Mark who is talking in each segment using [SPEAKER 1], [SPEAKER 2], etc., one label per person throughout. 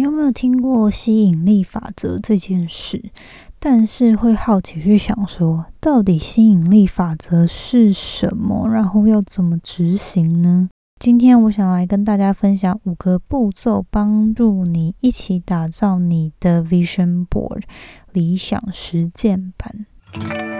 [SPEAKER 1] 你有没有听过吸引力法则这件事？但是会好奇去想说，到底吸引力法则是什么？然后要怎么执行呢？今天我想来跟大家分享五个步骤，帮助你一起打造你的 Vision Board 理想实践版。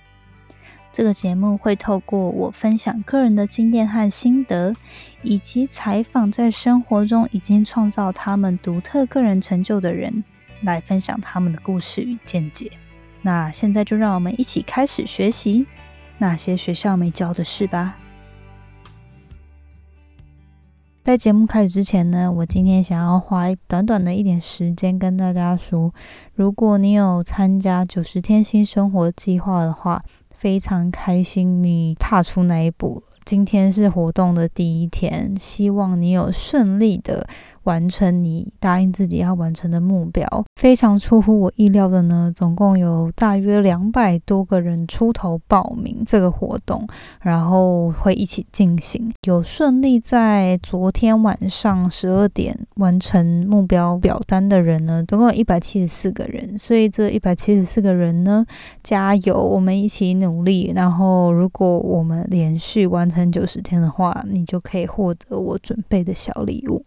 [SPEAKER 1] 这个节目会透过我分享个人的经验和心得，以及采访在生活中已经创造他们独特个人成就的人，来分享他们的故事与见解。那现在就让我们一起开始学习那些学校没教的事吧。在节目开始之前呢，我今天想要花短短的一点时间跟大家说，如果你有参加九十天新生活计划的话。非常开心你踏出那一步。今天是活动的第一天，希望你有顺利的。完成你答应自己要完成的目标，非常出乎我意料的呢。总共有大约两百多个人出头报名这个活动，然后会一起进行。有顺利在昨天晚上十二点完成目标表单的人呢，总共有一百七十四个人。所以这一百七十四个人呢，加油，我们一起努力。然后，如果我们连续完成九十天的话，你就可以获得我准备的小礼物。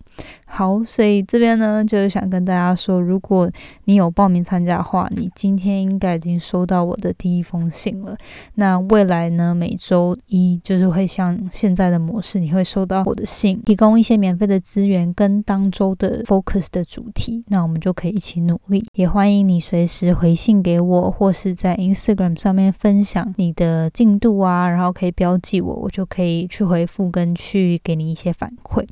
[SPEAKER 1] 好，好所以这边呢，就是想跟大家说，如果你有报名参加的话，你今天应该已经收到我的第一封信了。那未来呢，每周一就是会像现在的模式，你会收到我的信，提供一些免费的资源跟当周的 focus 的主题。那我们就可以一起努力。也欢迎你随时回信给我，或是在 Instagram 上面分享你的进度啊，然后可以标记我，我就可以去回复跟去给你一些反馈。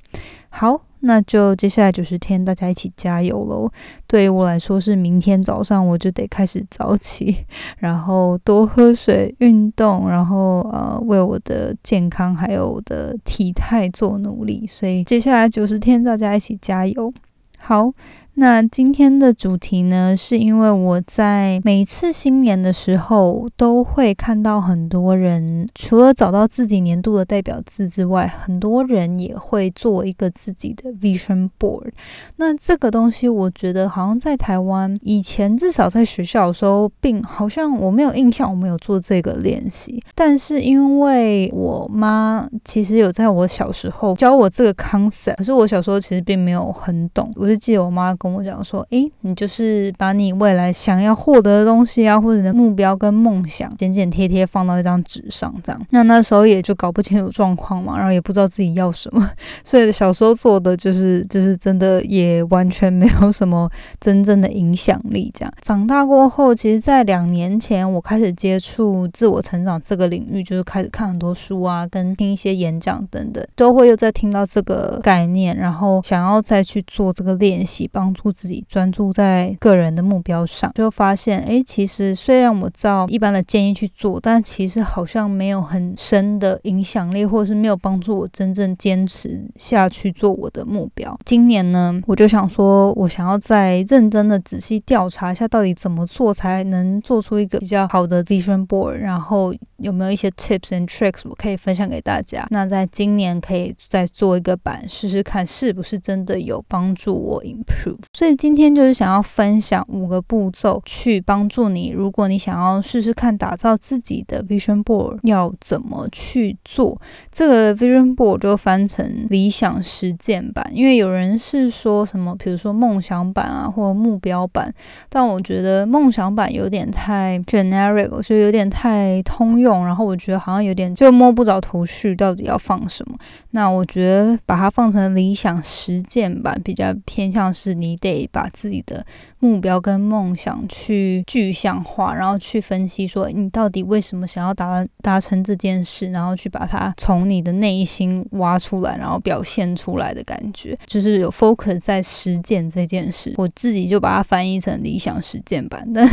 [SPEAKER 1] 好。那就接下来九十天，大家一起加油喽！对于我来说，是明天早上我就得开始早起，然后多喝水、运动，然后呃，为我的健康还有我的体态做努力。所以接下来九十天，大家一起加油！好。那今天的主题呢，是因为我在每次新年的时候，都会看到很多人，除了找到自己年度的代表字之外，很多人也会做一个自己的 vision board。那这个东西，我觉得好像在台湾以前至少在学校的时候，并好像我没有印象，我没有做这个练习。但是因为我妈其实有在我小时候教我这个 concept，可是我小时候其实并没有很懂。我就记得我妈。跟我讲说，诶，你就是把你未来想要获得的东西啊，或者你的目标跟梦想，剪剪贴贴放到一张纸上，这样。那那时候也就搞不清楚状况嘛，然后也不知道自己要什么，所以小时候做的就是就是真的也完全没有什么真正的影响力。这样长大过后，其实，在两年前我开始接触自我成长这个领域，就是开始看很多书啊，跟听一些演讲等等，都会又在听到这个概念，然后想要再去做这个练习，帮。助自己专注在个人的目标上，就发现，哎，其实虽然我照一般的建议去做，但其实好像没有很深的影响力，或者是没有帮助我真正坚持下去做我的目标。今年呢，我就想说，我想要再认真的仔细调查一下，到底怎么做才能做出一个比较好的 vision board，然后有没有一些 tips and tricks 我可以分享给大家。那在今年可以再做一个版试试看，是不是真的有帮助我 improve。所以今天就是想要分享五个步骤，去帮助你。如果你想要试试看打造自己的 vision board，要怎么去做？这个 vision board 就翻成理想实践版。因为有人是说什么，比如说梦想版啊，或目标版。但我觉得梦想版有点太 generic，就有点太通用。然后我觉得好像有点就摸不着头绪，到底要放什么。那我觉得把它放成理想实践版，比较偏向是你。你得把自己的目标跟梦想去具象化，然后去分析说你到底为什么想要达达成这件事，然后去把它从你的内心挖出来，然后表现出来的感觉，就是有 focus 在实践这件事。我自己就把它翻译成理想实践版，但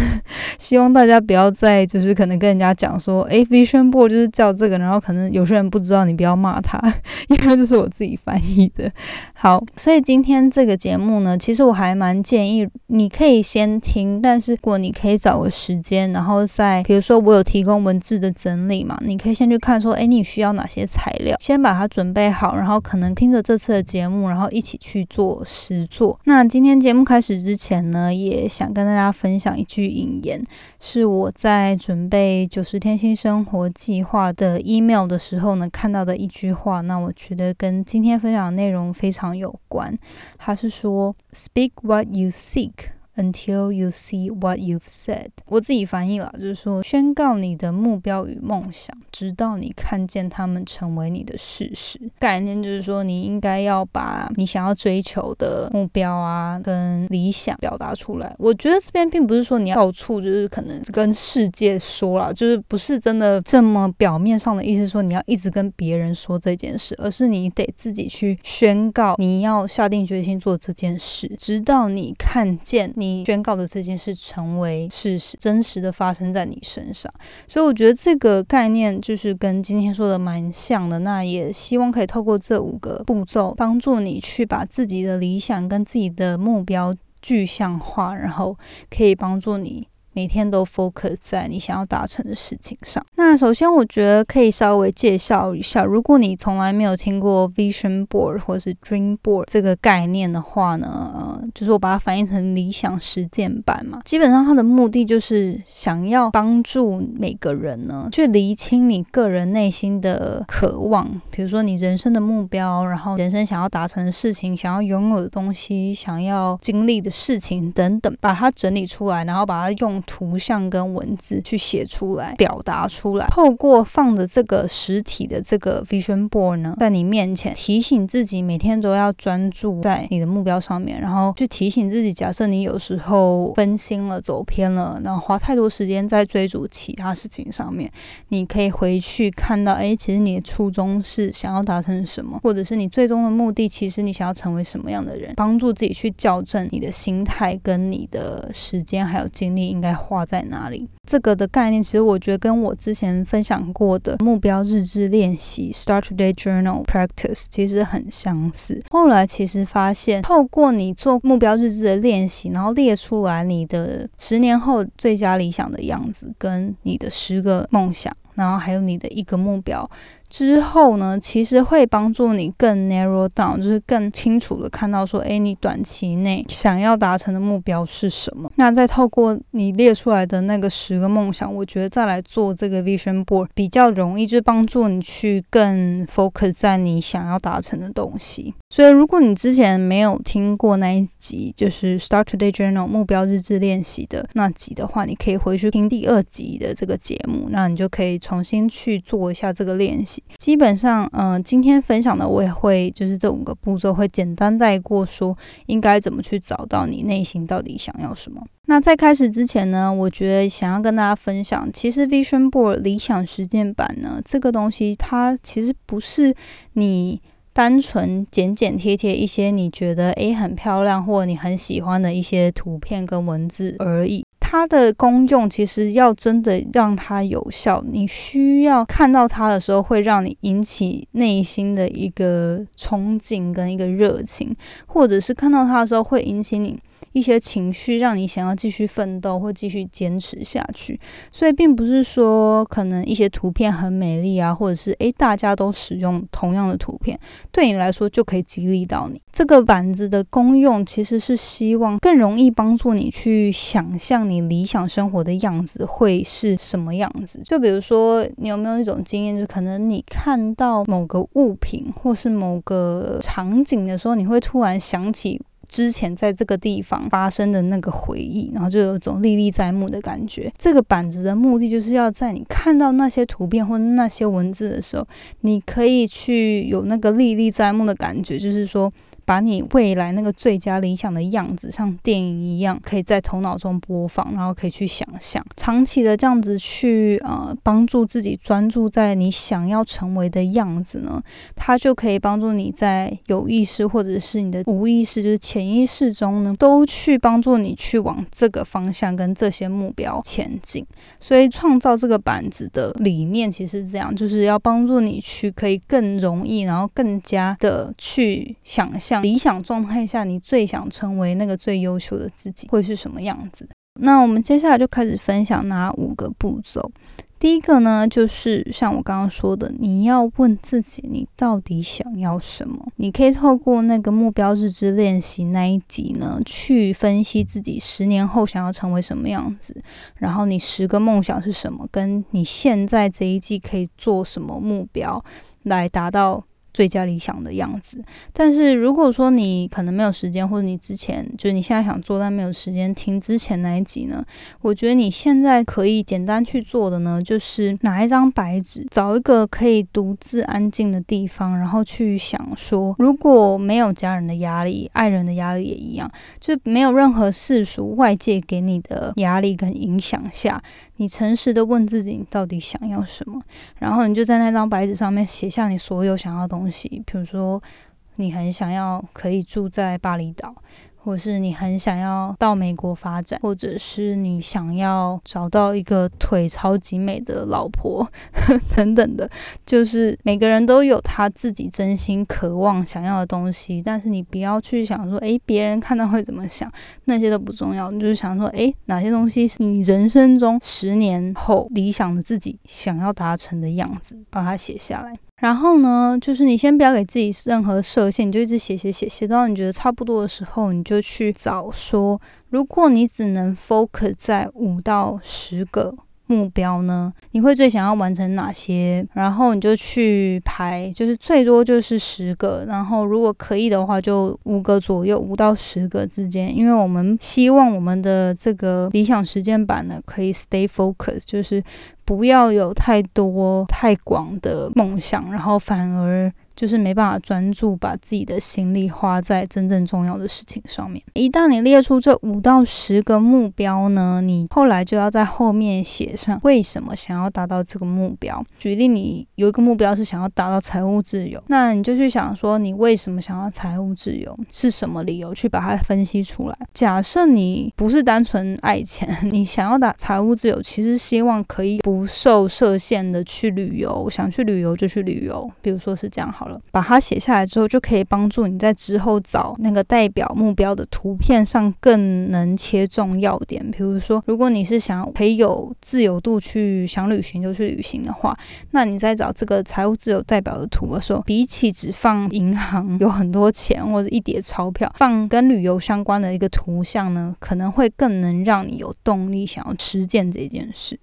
[SPEAKER 1] 希望大家不要再就是可能跟人家讲说，哎，vision board 就是叫这个，然后可能有些人不知道，你不要骂他，因为这是我自己翻译的。好，所以今天这个节目呢，其实我我还蛮建议你可以先听，但是如果你可以找个时间，然后再比如说我有提供文字的整理嘛，你可以先去看说，哎，你需要哪些材料，先把它准备好，然后可能听着这次的节目，然后一起去做实做。那今天节目开始之前呢，也想跟大家分享一句引言，是我在准备九十天新生活计划的 email 的时候呢看到的一句话，那我觉得跟今天分享的内容非常。有关，他是说，Speak what you seek。Until you see what you've said，我自己翻译了，就是说宣告你的目标与梦想，直到你看见他们成为你的事实。概念就是说，你应该要把你想要追求的目标啊，跟理想表达出来。我觉得这边并不是说你要到处就是可能跟世界说了，就是不是真的这么表面上的意思，说你要一直跟别人说这件事，而是你得自己去宣告，你要下定决心做这件事，直到你看见你。你宣告的这件事成为事实，真实的发生在你身上，所以我觉得这个概念就是跟今天说的蛮像的。那也希望可以透过这五个步骤，帮助你去把自己的理想跟自己的目标具象化，然后可以帮助你。每天都 focus 在你想要达成的事情上。那首先，我觉得可以稍微介绍一下，如果你从来没有听过 vision board 或是 dream board 这个概念的话呢，呃，就是我把它翻译成理想实践版嘛。基本上，它的目的就是想要帮助每个人呢，去厘清你个人内心的渴望，比如说你人生的目标，然后人生想要达成的事情，想要拥有的东西，想要经历的事情等等，把它整理出来，然后把它用。图像跟文字去写出来，表达出来。透过放的这个实体的这个 vision board 呢，在你面前提醒自己，每天都要专注在你的目标上面，然后去提醒自己，假设你有时候分心了、走偏了，然后花太多时间在追逐其他事情上面，你可以回去看到，哎，其实你的初衷是想要达成什么，或者是你最终的目的，其实你想要成为什么样的人，帮助自己去校正你的心态跟你的时间还有精力应该。画在哪里？这个的概念，其实我觉得跟我之前分享过的目标日志练习 （Start Today Journal Practice） 其实很相似。后来其实发现，透过你做目标日志的练习，然后列出来你的十年后最佳理想的样子，跟你的十个梦想，然后还有你的一个目标。之后呢，其实会帮助你更 narrow down，就是更清楚的看到说，哎，你短期内想要达成的目标是什么。那再透过你列出来的那个十个梦想，我觉得再来做这个 vision board 比较容易，就是帮助你去更 focus 在你想要达成的东西。所以，如果你之前没有听过那一集，就是 Start Today Journal 目标日志练习的那集的话，你可以回去听第二集的这个节目，那你就可以重新去做一下这个练习。基本上，嗯，今天分享的我也会就是这五个步骤会简单带过，说应该怎么去找到你内心到底想要什么。那在开始之前呢，我觉得想要跟大家分享，其实 Vision Board 理想实践版呢，这个东西它其实不是你单纯剪剪贴贴一些你觉得诶很漂亮或你很喜欢的一些图片跟文字而已。它的功用其实要真的让它有效，你需要看到它的时候，会让你引起内心的一个憧憬跟一个热情，或者是看到它的时候会引起你。一些情绪让你想要继续奋斗或继续坚持下去，所以并不是说可能一些图片很美丽啊，或者是诶大家都使用同样的图片，对你来说就可以激励到你。这个板子的功用其实是希望更容易帮助你去想象你理想生活的样子会是什么样子。就比如说，你有没有一种经验，就可能你看到某个物品或是某个场景的时候，你会突然想起。之前在这个地方发生的那个回忆，然后就有种历历在目的感觉。这个板子的目的就是要在你看到那些图片或那些文字的时候，你可以去有那个历历在目的感觉，就是说。把你未来那个最佳理想的样子，像电影一样，可以在头脑中播放，然后可以去想象。长期的这样子去呃帮助自己专注在你想要成为的样子呢，它就可以帮助你在有意识或者是你的无意识，就是潜意识中呢，都去帮助你去往这个方向跟这些目标前进。所以创造这个板子的理念其实是这样，就是要帮助你去可以更容易，然后更加的去想象理想状态下你最想成为那个最优秀的自己会是什么样子。那我们接下来就开始分享哪五个步骤。第一个呢，就是像我刚刚说的，你要问自己，你到底想要什么？你可以透过那个目标日志练习那一集呢，去分析自己十年后想要成为什么样子，然后你十个梦想是什么，跟你现在这一季可以做什么目标来达到。最佳理想的样子，但是如果说你可能没有时间，或者你之前就是你现在想做但没有时间听之前那一集呢？我觉得你现在可以简单去做的呢，就是拿一张白纸，找一个可以独自安静的地方，然后去想说，如果没有家人的压力、爱人的压力也一样，就没有任何世俗外界给你的压力跟影响下。你诚实的问自己，你到底想要什么？然后你就在那张白纸上面写下你所有想要的东西，比如说，你很想要可以住在巴厘岛。或是你很想要到美国发展，或者是你想要找到一个腿超级美的老婆 等等的，就是每个人都有他自己真心渴望想要的东西。但是你不要去想说，诶，别人看到会怎么想，那些都不重要。你就是想说，诶，哪些东西是你人生中十年后理想的自己想要达成的样子，把它写下来。然后呢，就是你先不要给自己任何设限，你就一直写写写，写到你觉得差不多的时候，你就去找说，如果你只能 focus 在五到十个。目标呢？你会最想要完成哪些？然后你就去排，就是最多就是十个，然后如果可以的话，就五个左右，五到十个之间。因为我们希望我们的这个理想实践版呢，可以 stay focus，就是不要有太多太广的梦想，然后反而。就是没办法专注把自己的心力花在真正重要的事情上面。一旦你列出这五到十个目标呢，你后来就要在后面写上为什么想要达到这个目标。举例，你有一个目标是想要达到财务自由，那你就去想说你为什么想要财务自由，是什么理由去把它分析出来。假设你不是单纯爱钱，你想要达财务自由，其实希望可以不受设限的去旅游，想去旅游就去旅游。比如说是这样好。把它写下来之后，就可以帮助你在之后找那个代表目标的图片上更能切中要点。比如说，如果你是想可以有自由度去想旅行就去旅行的话，那你在找这个财务自由代表的图的时候，比起只放银行有很多钱或者一叠钞票，放跟旅游相关的一个图像呢，可能会更能让你有动力想要实践这件事。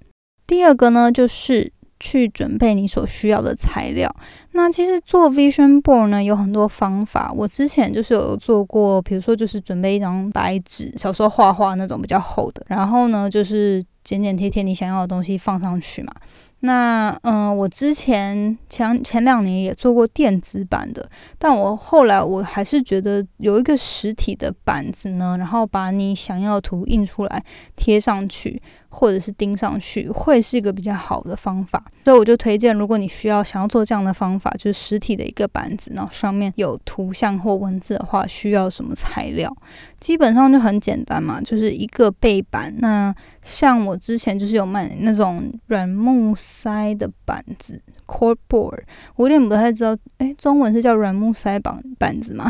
[SPEAKER 1] 第二个呢，就是。去准备你所需要的材料。那其实做 vision board 呢，有很多方法。我之前就是有做过，比如说就是准备一张白纸，小时候画画那种比较厚的，然后呢就是剪剪贴贴你想要的东西放上去嘛。那嗯，我之前前前两年也做过电子版的，但我后来我还是觉得有一个实体的板子呢，然后把你想要的图印出来贴上去。或者是钉上去会是一个比较好的方法，所以我就推荐，如果你需要想要做这样的方法，就是实体的一个板子，然后上面有图像或文字的话，需要什么材料？基本上就很简单嘛，就是一个背板。那像我之前就是有卖那种软木塞的板子。Cordboard，我有点不太知道，哎，中文是叫软木塞板板子吗？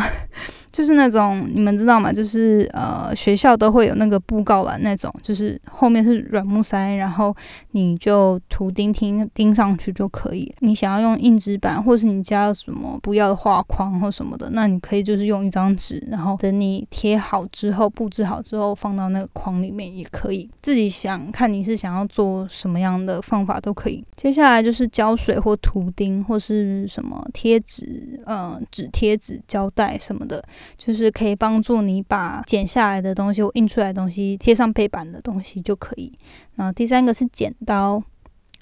[SPEAKER 1] 就是那种你们知道吗？就是呃，学校都会有那个布告栏那种，就是后面是软木塞，然后你就图钉钉钉上去就可以。你想要用硬纸板，或是你加什么不要的画框或什么的，那你可以就是用一张纸，然后等你贴好之后，布置好之后放到那个框里面也可以。自己想看你是想要做什么样的方法都可以。接下来就是胶水。或图钉或是什么贴纸，嗯，纸贴纸、胶带什么的，就是可以帮助你把剪下来的东西或印出来的东西贴上背板的东西就可以。然后第三个是剪刀，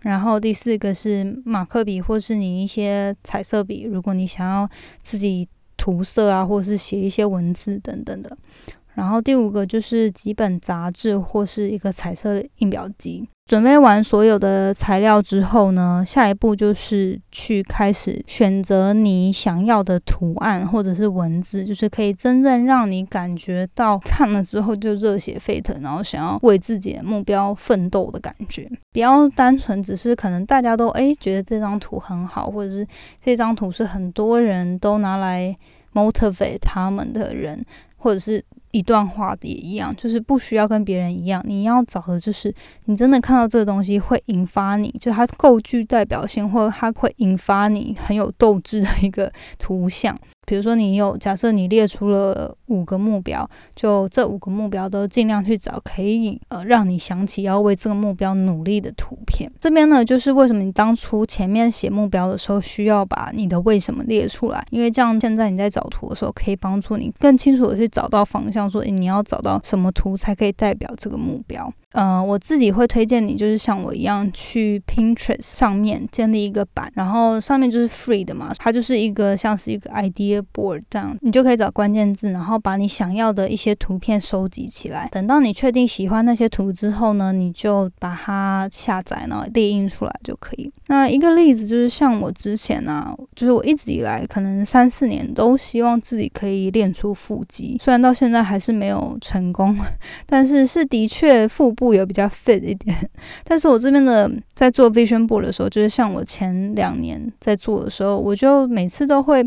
[SPEAKER 1] 然后第四个是马克笔或是你一些彩色笔，如果你想要自己涂色啊，或是写一些文字等等的。然后第五个就是几本杂志或是一个彩色印表机。准备完所有的材料之后呢，下一步就是去开始选择你想要的图案或者是文字，就是可以真正让你感觉到看了之后就热血沸腾，然后想要为自己的目标奋斗的感觉。不要单纯只是可能大家都诶觉得这张图很好，或者是这张图是很多人都拿来 motivate 他们的人，或者是。一段话也一样，就是不需要跟别人一样。你要找的就是你真的看到这个东西会引发你，就它够具代表性，或者它会引发你很有斗志的一个图像。比如说，你有假设你列出了五个目标，就这五个目标都尽量去找可以呃让你想起要为这个目标努力的图片。这边呢，就是为什么你当初前面写目标的时候需要把你的为什么列出来，因为这样现在你在找图的时候可以帮助你更清楚的去找到方向，说你要找到什么图才可以代表这个目标。嗯，我自己会推荐你，就是像我一样去 Pinterest 上面建立一个版，然后上面就是 free 的嘛，它就是一个像是一个 idea board 这样，你就可以找关键字，然后把你想要的一些图片收集起来。等到你确定喜欢那些图之后呢，你就把它下载，然后列印出来就可以。那一个例子就是像我之前呢，就是我一直以来可能三四年都希望自己可以练出腹肌，虽然到现在还是没有成功，但是是的确腹部。也比较 fit 一点，但是我这边的在做 vision board 的时候，就是像我前两年在做的时候，我就每次都会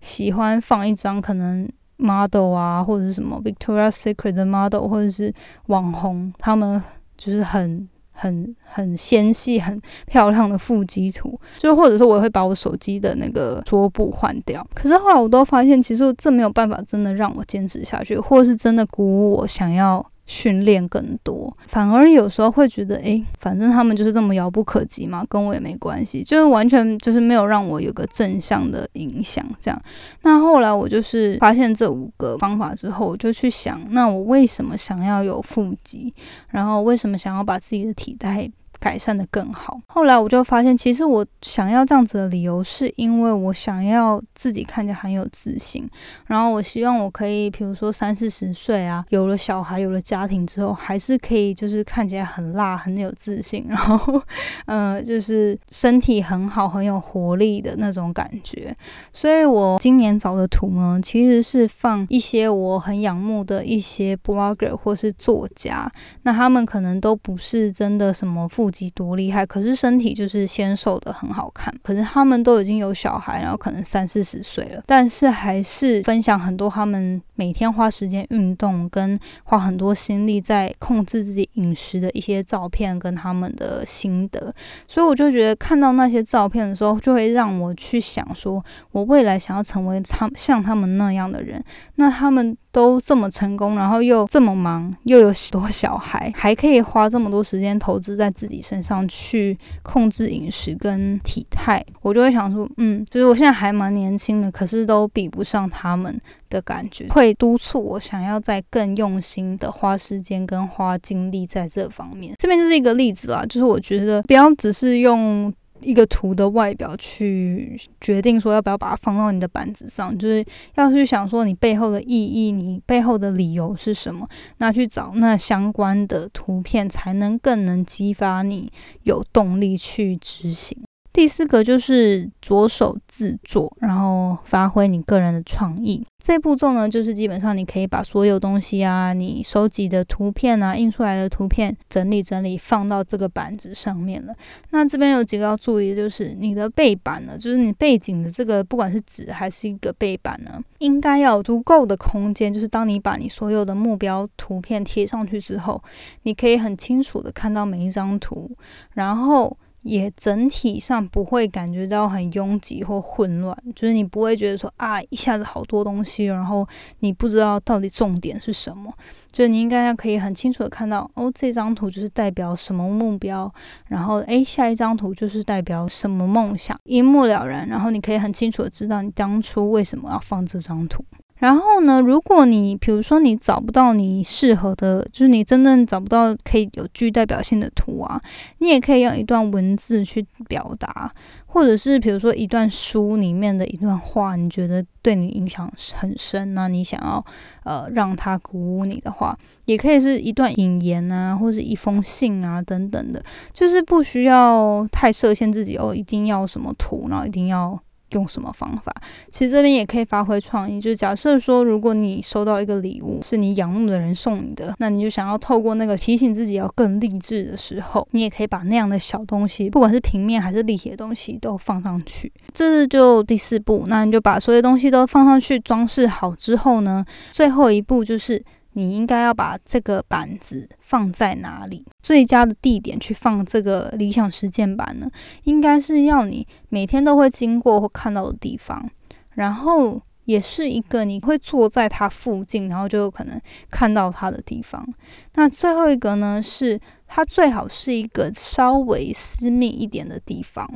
[SPEAKER 1] 喜欢放一张可能 model 啊，或者是什么 Victoria's Secret 的 model，或者是网红，他们就是很。很很纤细、很漂亮的腹肌图，就或者说我也会把我手机的那个桌布换掉。可是后来我都发现，其实这没有办法真的让我坚持下去，或是真的鼓舞我想要。训练更多，反而有时候会觉得，诶，反正他们就是这么遥不可及嘛，跟我也没关系，就是完全就是没有让我有个正向的影响。这样，那后来我就是发现这五个方法之后，我就去想，那我为什么想要有腹肌，然后为什么想要把自己的体态。改善的更好。后来我就发现，其实我想要这样子的理由，是因为我想要自己看起来很有自信。然后我希望我可以，比如说三四十岁啊，有了小孩，有了家庭之后，还是可以就是看起来很辣，很有自信。然后，嗯，就是身体很好，很有活力的那种感觉。所以我今年找的图呢，其实是放一些我很仰慕的一些 blogger 或是作家。那他们可能都不是真的什么富。腹肌多厉害，可是身体就是纤瘦的很好看。可是他们都已经有小孩，然后可能三四十岁了，但是还是分享很多他们每天花时间运动，跟花很多心力在控制自己饮食的一些照片跟他们的心得。所以我就觉得看到那些照片的时候，就会让我去想，说我未来想要成为他像他们那样的人。那他们。都这么成功，然后又这么忙，又有许多小孩，还可以花这么多时间投资在自己身上去控制饮食跟体态，我就会想说，嗯，就是我现在还蛮年轻的，可是都比不上他们的感觉，会督促我想要再更用心的花时间跟花精力在这方面。这边就是一个例子啦，就是我觉得不要只是用。一个图的外表去决定说要不要把它放到你的板子上，就是要去想说你背后的意义，你背后的理由是什么，那去找那相关的图片，才能更能激发你有动力去执行。第四个就是着手制作，然后发挥你个人的创意。这步骤呢，就是基本上你可以把所有东西啊，你收集的图片啊，印出来的图片整理整理，放到这个板子上面了。那这边有几个要注意，就是你的背板呢，就是你背景的这个，不管是纸还是一个背板呢，应该要有足够的空间。就是当你把你所有的目标图片贴上去之后，你可以很清楚的看到每一张图，然后。也整体上不会感觉到很拥挤或混乱，就是你不会觉得说啊一下子好多东西，然后你不知道到底重点是什么，就你应该要可以很清楚的看到哦这张图就是代表什么目标，然后诶，下一张图就是代表什么梦想，一目了然，然后你可以很清楚的知道你当初为什么要放这张图。然后呢，如果你比如说你找不到你适合的，就是你真正找不到可以有具代表性的图啊，你也可以用一段文字去表达，或者是比如说一段书里面的一段话，你觉得对你影响很深，那你想要呃让它鼓舞你的话，也可以是一段引言啊，或者一封信啊等等的，就是不需要太设限自己哦，一定要什么图，然后一定要。用什么方法？其实这边也可以发挥创意。就是假设说，如果你收到一个礼物是你仰慕的人送你的，那你就想要透过那个提醒自己要更励志的时候，你也可以把那样的小东西，不管是平面还是立体的东西，都放上去。这是就第四步，那你就把所有东西都放上去装饰好之后呢，最后一步就是。你应该要把这个板子放在哪里？最佳的地点去放这个理想实践板呢？应该是要你每天都会经过或看到的地方，然后也是一个你会坐在它附近，然后就有可能看到它的地方。那最后一个呢是。它最好是一个稍微私密一点的地方，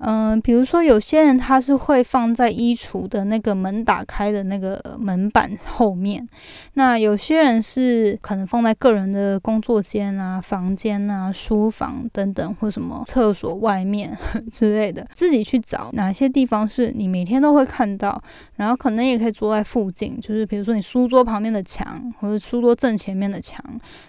[SPEAKER 1] 嗯，比如说有些人他是会放在衣橱的那个门打开的那个门板后面，那有些人是可能放在个人的工作间啊、房间啊、书房等等，或什么厕所外面 之类的，自己去找哪些地方是你每天都会看到，然后可能也可以坐在附近，就是比如说你书桌旁边的墙，或者书桌正前面的墙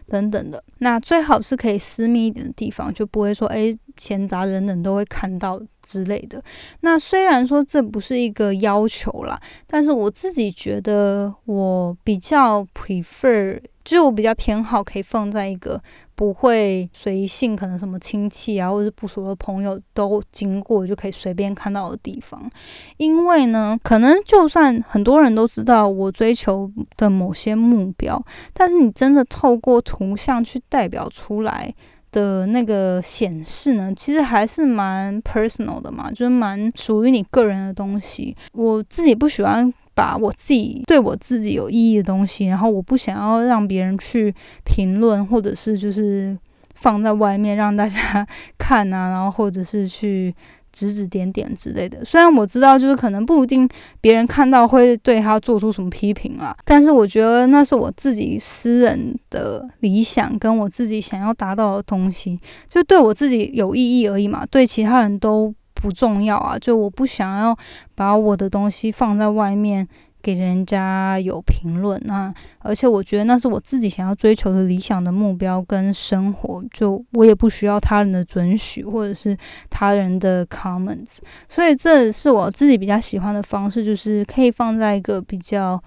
[SPEAKER 1] 等等的，那最好是。可以私密一点的地方，就不会说哎，闲杂人等都会看到之类的。那虽然说这不是一个要求啦，但是我自己觉得我比较 prefer，就我比较偏好可以放在一个不会随性，可能什么亲戚啊，或者是不熟的朋友都经过就可以随便看到的地方。因为呢，可能就算很多人都知道我追求的某些目标，但是你真的透过图像去代表出来。的那个显示呢，其实还是蛮 personal 的嘛，就是蛮属于你个人的东西。我自己不喜欢把我自己对我自己有意义的东西，然后我不想要让别人去评论，或者是就是放在外面让大家 看啊，然后或者是去。指指点点之类的，虽然我知道就是可能不一定别人看到会对他做出什么批评啦，但是我觉得那是我自己私人的理想跟我自己想要达到的东西，就对我自己有意义而已嘛，对其他人都不重要啊，就我不想要把我的东西放在外面。给人家有评论，那而且我觉得那是我自己想要追求的理想的目标跟生活，就我也不需要他人的准许或者是他人的 comments，所以这是我自己比较喜欢的方式，就是可以放在一个比较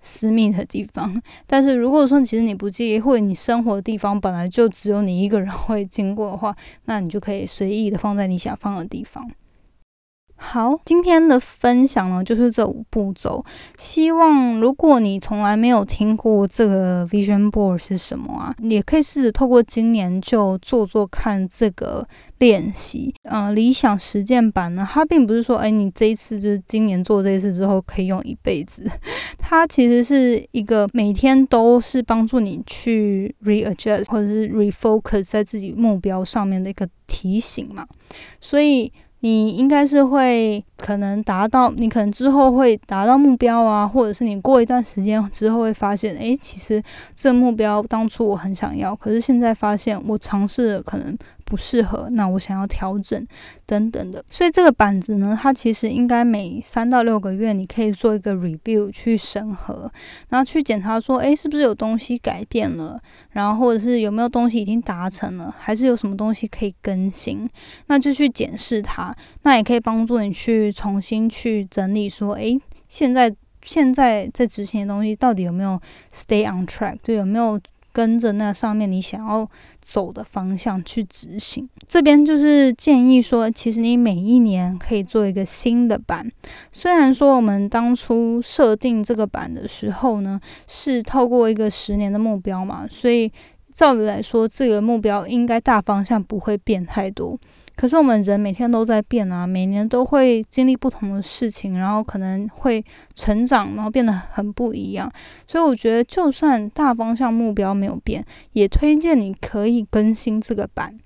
[SPEAKER 1] 私密的地方。但是如果说其实你不介意，或者你生活的地方本来就只有你一个人会经过的话，那你就可以随意的放在你想放的地方。好，今天的分享呢，就是这五步骤。希望如果你从来没有听过这个 Vision Board 是什么啊，也可以试着透过今年就做做看这个练习。嗯，理想实践版呢，它并不是说，哎，你这一次就是今年做这一次之后可以用一辈子。它其实是一个每天都是帮助你去 readjust 或者是 refocus 在自己目标上面的一个提醒嘛。所以。你应该是会可能达到，你可能之后会达到目标啊，或者是你过一段时间之后会发现，诶，其实这个目标当初我很想要，可是现在发现我尝试可能。不适合，那我想要调整等等的，所以这个板子呢，它其实应该每三到六个月，你可以做一个 review 去审核，然后去检查说，诶，是不是有东西改变了，然后或者是有没有东西已经达成了，还是有什么东西可以更新，那就去检视它，那也可以帮助你去重新去整理说，诶，现在现在在执行的东西到底有没有 stay on track，就有没有。跟着那上面你想要走的方向去执行，这边就是建议说，其实你每一年可以做一个新的版。虽然说我们当初设定这个版的时候呢，是透过一个十年的目标嘛，所以照理来说，这个目标应该大方向不会变太多。可是我们人每天都在变啊，每年都会经历不同的事情，然后可能会成长，然后变得很不一样。所以我觉得，就算大方向目标没有变，也推荐你可以更新这个版。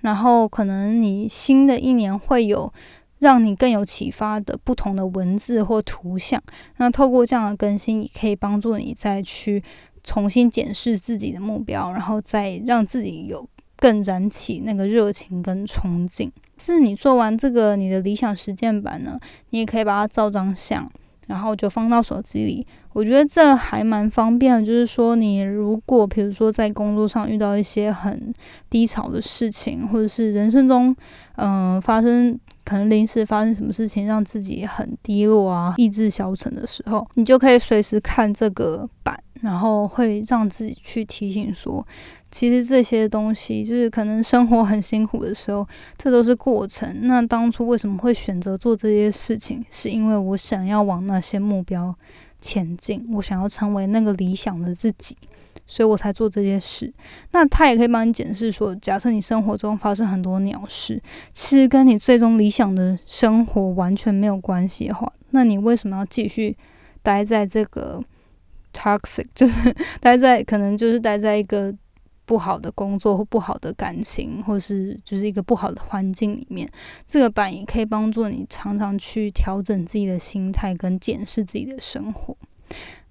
[SPEAKER 1] 然后可能你新的一年会有。让你更有启发的不同的文字或图像。那透过这样的更新，也可以帮助你再去重新检视自己的目标，然后再让自己有更燃起那个热情跟憧憬。是你做完这个你的理想实践版呢，你也可以把它照张相。然后就放到手机里，我觉得这还蛮方便的。就是说，你如果比如说在工作上遇到一些很低潮的事情，或者是人生中嗯发生可能临时发生什么事情让自己很低落啊、意志消沉的时候，你就可以随时看这个版，然后会让自己去提醒说。其实这些东西就是可能生活很辛苦的时候，这都是过程。那当初为什么会选择做这些事情？是因为我想要往那些目标前进，我想要成为那个理想的自己，所以我才做这些事。那他也可以帮你检视说，假设你生活中发生很多鸟事，其实跟你最终理想的生活完全没有关系的话，那你为什么要继续待在这个 toxic，就是 待在可能就是待在一个。不好的工作或不好的感情，或是就是一个不好的环境里面，这个版也可以帮助你常常去调整自己的心态跟检视自己的生活。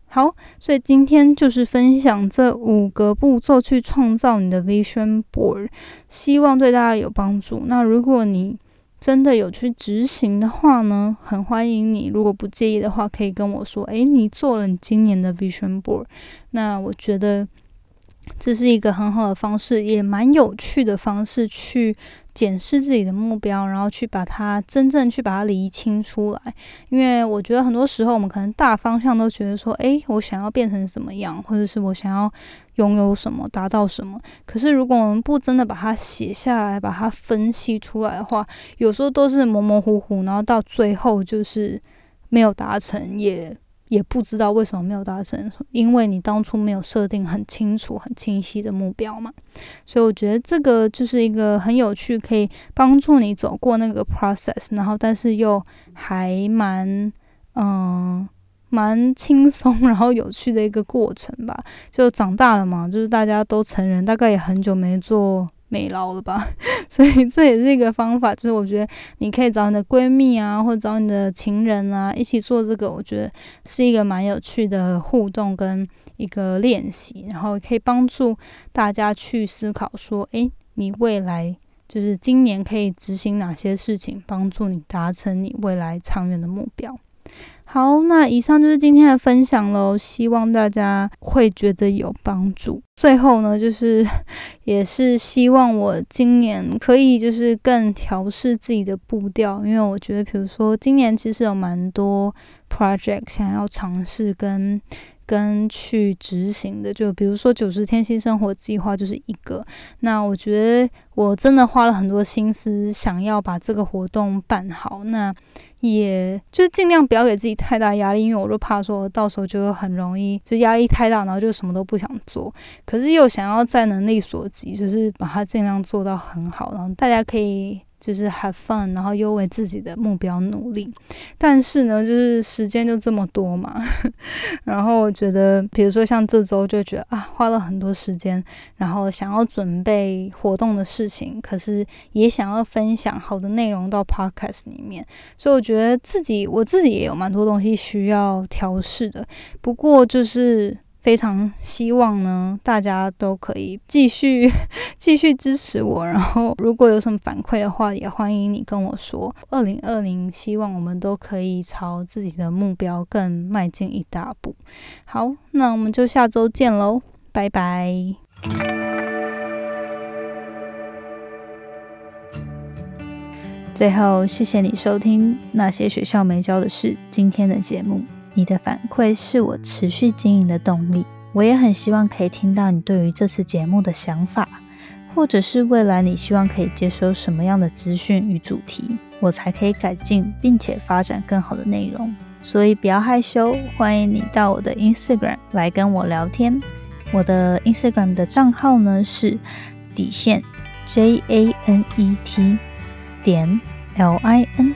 [SPEAKER 1] 好，所以今天就是分享这五个步骤去创造你的 vision board，希望对大家有帮助。那如果你真的有去执行的话呢，很欢迎你。如果不介意的话，可以跟我说，诶，你做了你今年的 vision board，那我觉得。这是一个很好的方式，也蛮有趣的方式去检视自己的目标，然后去把它真正去把它理清出来。因为我觉得很多时候我们可能大方向都觉得说，诶，我想要变成什么样，或者是我想要拥有什么，达到什么。可是如果我们不真的把它写下来，把它分析出来的话，有时候都是模模糊糊，然后到最后就是没有达成也。也不知道为什么没有达成，因为你当初没有设定很清楚、很清晰的目标嘛。所以我觉得这个就是一个很有趣，可以帮助你走过那个 process，然后但是又还蛮嗯蛮轻松，然后有趣的一个过程吧。就长大了嘛，就是大家都成人，大概也很久没做。美劳了吧，所以这也是一个方法。就是我觉得你可以找你的闺蜜啊，或者找你的情人啊，一起做这个。我觉得是一个蛮有趣的互动跟一个练习，然后可以帮助大家去思考说：诶，你未来就是今年可以执行哪些事情，帮助你达成你未来长远的目标。好，那以上就是今天的分享喽，希望大家会觉得有帮助。最后呢，就是 也是希望我今年可以就是更调试自己的步调，因为我觉得，比如说今年其实有蛮多 project 想要尝试跟。跟去执行的，就比如说九十天新生活计划就是一个。那我觉得我真的花了很多心思，想要把这个活动办好。那也就是尽量不要给自己太大压力，因为我就怕说到时候就很容易就压力太大，然后就什么都不想做。可是又想要在能力所及，就是把它尽量做到很好，然后大家可以。就是 have fun，然后又为自己的目标努力，但是呢，就是时间就这么多嘛。然后我觉得，比如说像这周就觉得啊，花了很多时间，然后想要准备活动的事情，可是也想要分享好的内容到 podcast 里面，所以我觉得自己我自己也有蛮多东西需要调试的。不过就是。非常希望呢，大家都可以继续 继续支持我。然后，如果有什么反馈的话，也欢迎你跟我说。二零二零，希望我们都可以朝自己的目标更迈进一大步。好，那我们就下周见喽，拜拜。最后，谢谢你收听那些学校没教的事今天的节目。你的反馈是我持续经营的动力。我也很希望可以听到你对于这次节目的想法，或者是未来你希望可以接收什么样的资讯与主题，我才可以改进并且发展更好的内容。所以不要害羞，欢迎你到我的 Instagram 来跟我聊天。我的 Instagram 的账号呢是底线 J A N E T 点 L I N。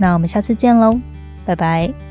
[SPEAKER 1] 那我们下次见喽，拜拜。